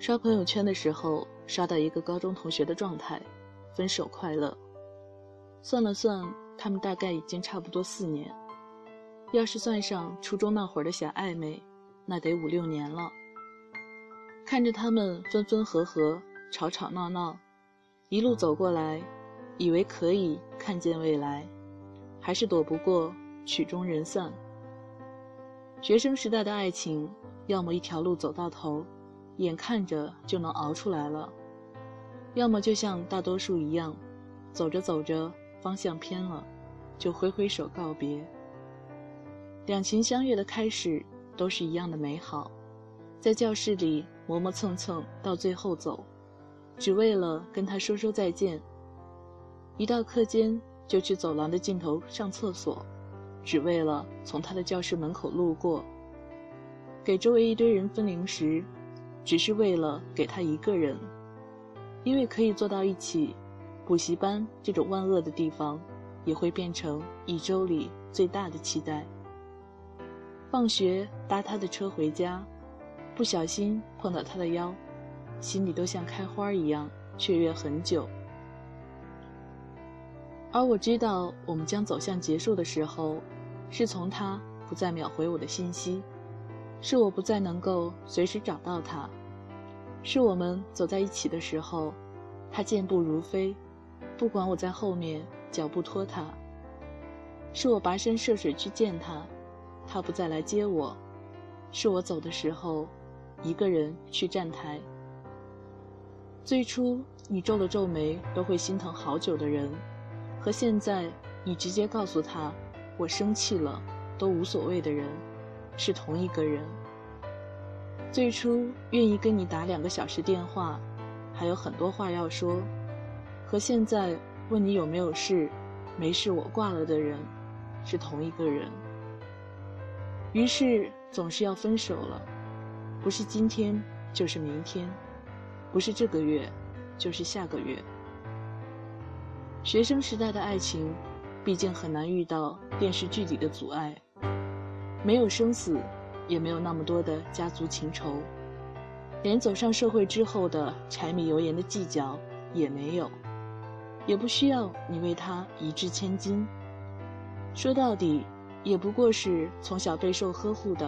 刷朋友圈的时候，刷到一个高中同学的状态，分手快乐。算了算，他们大概已经差不多四年。要是算上初中那会儿的小暧昧，那得五六年了。看着他们分分合合、吵吵闹闹，一路走过来，以为可以看见未来，还是躲不过曲终人散。学生时代的爱情，要么一条路走到头，眼看着就能熬出来了；要么就像大多数一样，走着走着方向偏了，就挥挥手告别。两情相悦的开始都是一样的美好，在教室里磨磨蹭蹭到最后走，只为了跟他说说再见。一到课间就去走廊的尽头上厕所，只为了从他的教室门口路过。给周围一堆人分零食，只是为了给他一个人，因为可以坐到一起，补习班这种万恶的地方，也会变成一周里最大的期待。放学搭他的车回家，不小心碰到他的腰，心里都像开花一样雀跃很久。而我知道我们将走向结束的时候，是从他不再秒回我的信息，是我不再能够随时找到他，是我们走在一起的时候，他健步如飞，不管我在后面脚步拖沓，是我跋山涉水去见他。他不再来接我，是我走的时候，一个人去站台。最初你皱了皱眉都会心疼好久的人，和现在你直接告诉他我生气了都无所谓的人，是同一个人。最初愿意跟你打两个小时电话，还有很多话要说，和现在问你有没有事，没事我挂了的人，是同一个人。于是总是要分手了，不是今天就是明天，不是这个月，就是下个月。学生时代的爱情，毕竟很难遇到电视剧里的阻碍，没有生死，也没有那么多的家族情仇，连走上社会之后的柴米油盐的计较也没有，也不需要你为他一掷千金。说到底。也不过是从小备受呵护的，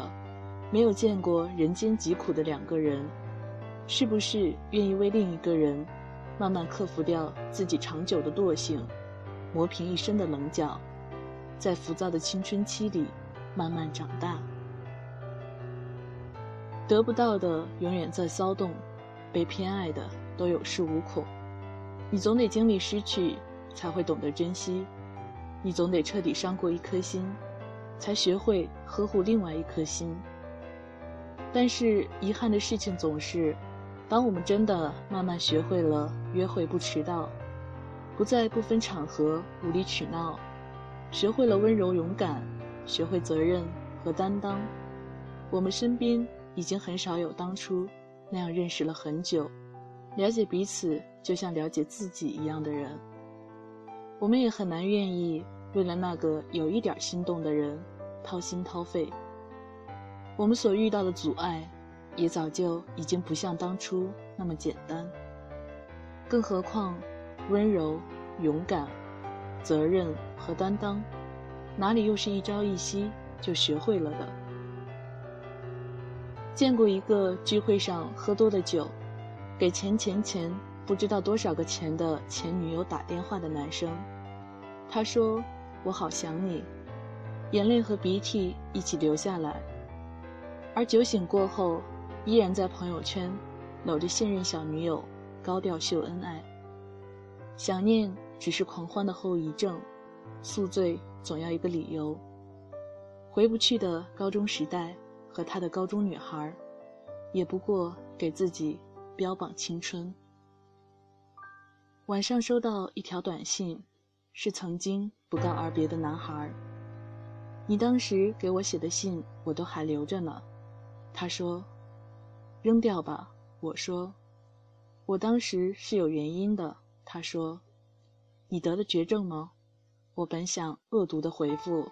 没有见过人间疾苦的两个人，是不是愿意为另一个人，慢慢克服掉自己长久的惰性，磨平一身的棱角，在浮躁的青春期里慢慢长大？得不到的永远在骚动，被偏爱的都有恃无恐。你总得经历失去，才会懂得珍惜；你总得彻底伤过一颗心。才学会呵护另外一颗心。但是遗憾的事情总是，当我们真的慢慢学会了约会不迟到，不再不分场合无理取闹，学会了温柔勇敢，学会责任和担当，我们身边已经很少有当初那样认识了很久，了解彼此就像了解自己一样的人。我们也很难愿意为了那个有一点心动的人。掏心掏肺，我们所遇到的阻碍，也早就已经不像当初那么简单。更何况，温柔、勇敢、责任和担当，哪里又是一朝一夕就学会了的？见过一个聚会上喝多的酒，给钱钱钱不知道多少个钱的前女友打电话的男生，他说：“我好想你。”眼泪和鼻涕一起流下来，而酒醒过后，依然在朋友圈搂着现任小女友，高调秀恩爱。想念只是狂欢的后遗症，宿醉总要一个理由。回不去的高中时代和他的高中女孩，也不过给自己标榜青春。晚上收到一条短信，是曾经不告而别的男孩。你当时给我写的信，我都还留着呢。他说：“扔掉吧。”我说：“我当时是有原因的。”他说：“你得了绝症吗？”我本想恶毒的回复，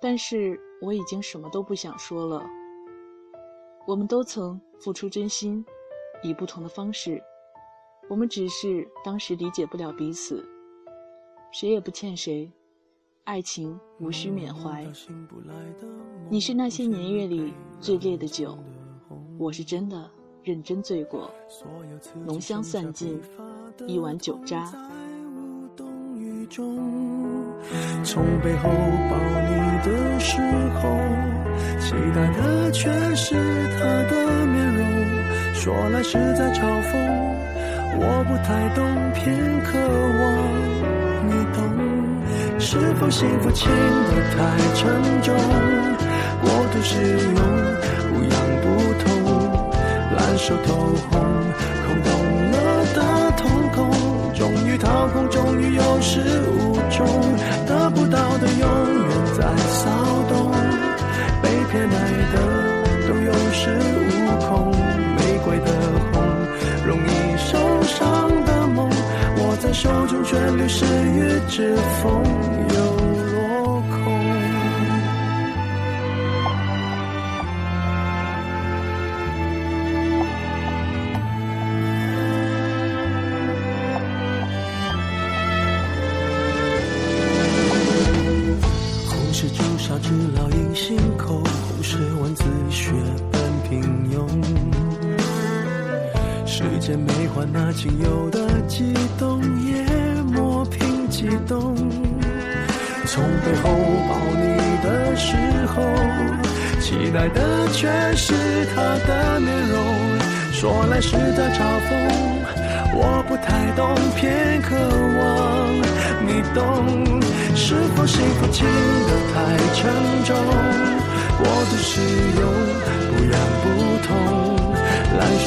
但是我已经什么都不想说了。我们都曾付出真心，以不同的方式，我们只是当时理解不了彼此，谁也不欠谁，爱情无需缅怀。你是那些年月里最烈的酒，我是真的认真醉过，浓香散尽，一碗酒渣。从背后抱你的时候，期待的却是他的面容。说来是在嘲讽，我不太懂，偏渴望你懂。是否幸福轻得太沉重，过度使用不痒不痛，烂熟透红，空洞了的瞳孔，终于掏空，终于有始无又是月之风，又落空。红是朱砂痣，烙印心口；红是蚊子血般平庸。世间美化那仅有的。期待的却是他的面容。说来是在嘲讽，我不太懂，偏渴望你懂。是否幸福轻得太沉重？过度使用，不痒，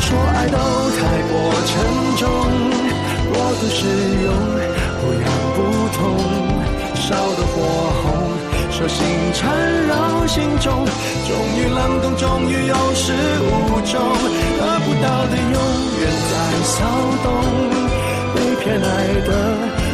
说爱都太过沉重，过度使用不痒不痛，烧得火红，手心缠绕心中，终于冷冻，终于有始无终，得不到的永远在骚动，被偏爱的